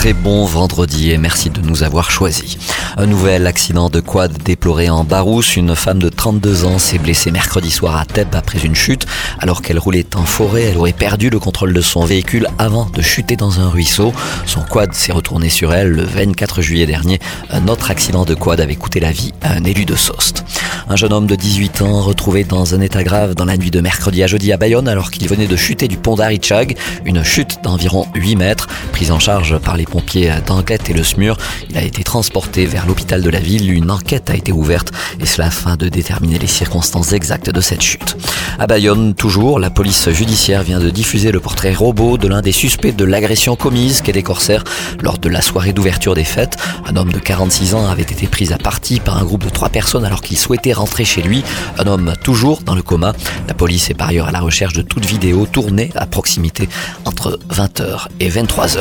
Très bon vendredi et merci de nous avoir choisis. Un nouvel accident de quad déploré en Barousse. Une femme de 32 ans s'est blessée mercredi soir à Tep après une chute. Alors qu'elle roulait en forêt, elle aurait perdu le contrôle de son véhicule avant de chuter dans un ruisseau. Son quad s'est retourné sur elle le 24 juillet dernier. Un autre accident de quad avait coûté la vie à un élu de Sost. Un jeune homme de 18 ans retrouvé dans un état grave dans la nuit de mercredi à jeudi à Bayonne alors qu'il venait de chuter du pont d'Arichag. Une chute d'environ 8 mètres. Prise en charge par les pompiers d'Anglette et le SMUR, il a été transporté vers l'hôpital de la ville. Une enquête a été ouverte et cela afin de déterminer les circonstances exactes de cette chute. À Bayonne, toujours, la police judiciaire vient de diffuser le portrait robot de l'un des suspects de l'agression commise qu'est des corsaires lors de la soirée d'ouverture des fêtes. Un homme de 46 ans avait été pris à partie par un groupe de trois personnes alors qu'il souhaitait rentrer chez lui. Un homme toujours dans le coma. La police est par ailleurs à la recherche de toute vidéo tournée à proximité entre 20h et 23h.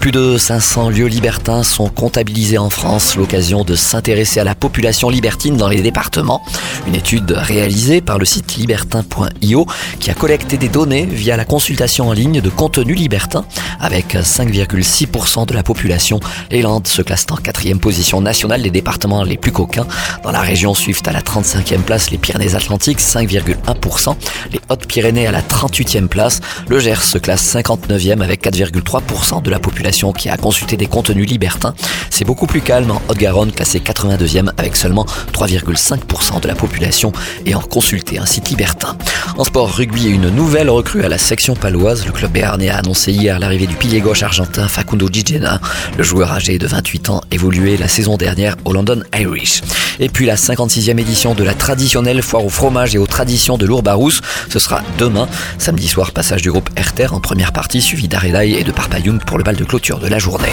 Plus de 500 lieux libertins sont comptabilisés en France, l'occasion de s'intéresser à la population libertine dans les départements. Une étude réalisée par le site libertin.io qui a collecté des données via la consultation en ligne de contenu libertin avec 5,6% de la population. Les Landes se classent en quatrième position nationale des départements les plus coquins. Dans la région suivent à la 35e place les Pyrénées-Atlantiques, 5,1%. Les Hautes-Pyrénées à la 38e place. Le Gers se classe 59e avec 4,3% de la population qui a consulté des contenus libertins. C'est beaucoup plus calme en Haute-Garonne, classé 82e avec seulement 3,5% de la population ayant consulté un site libertin. En sport rugby, une nouvelle recrue à la section paloise. Le club béarnais a annoncé hier l'arrivée du pilier gauche argentin Facundo Gigena. Le joueur âgé de 28 ans évoluait la saison dernière au London Irish. Et puis la 56e édition de la traditionnelle foire au fromage et aux traditions de l'Ourbarousse. Ce sera demain, samedi soir, passage du groupe Herter en première partie, suivi d'Aredaï et de Parpayoun pour le bal de clôture de la journée.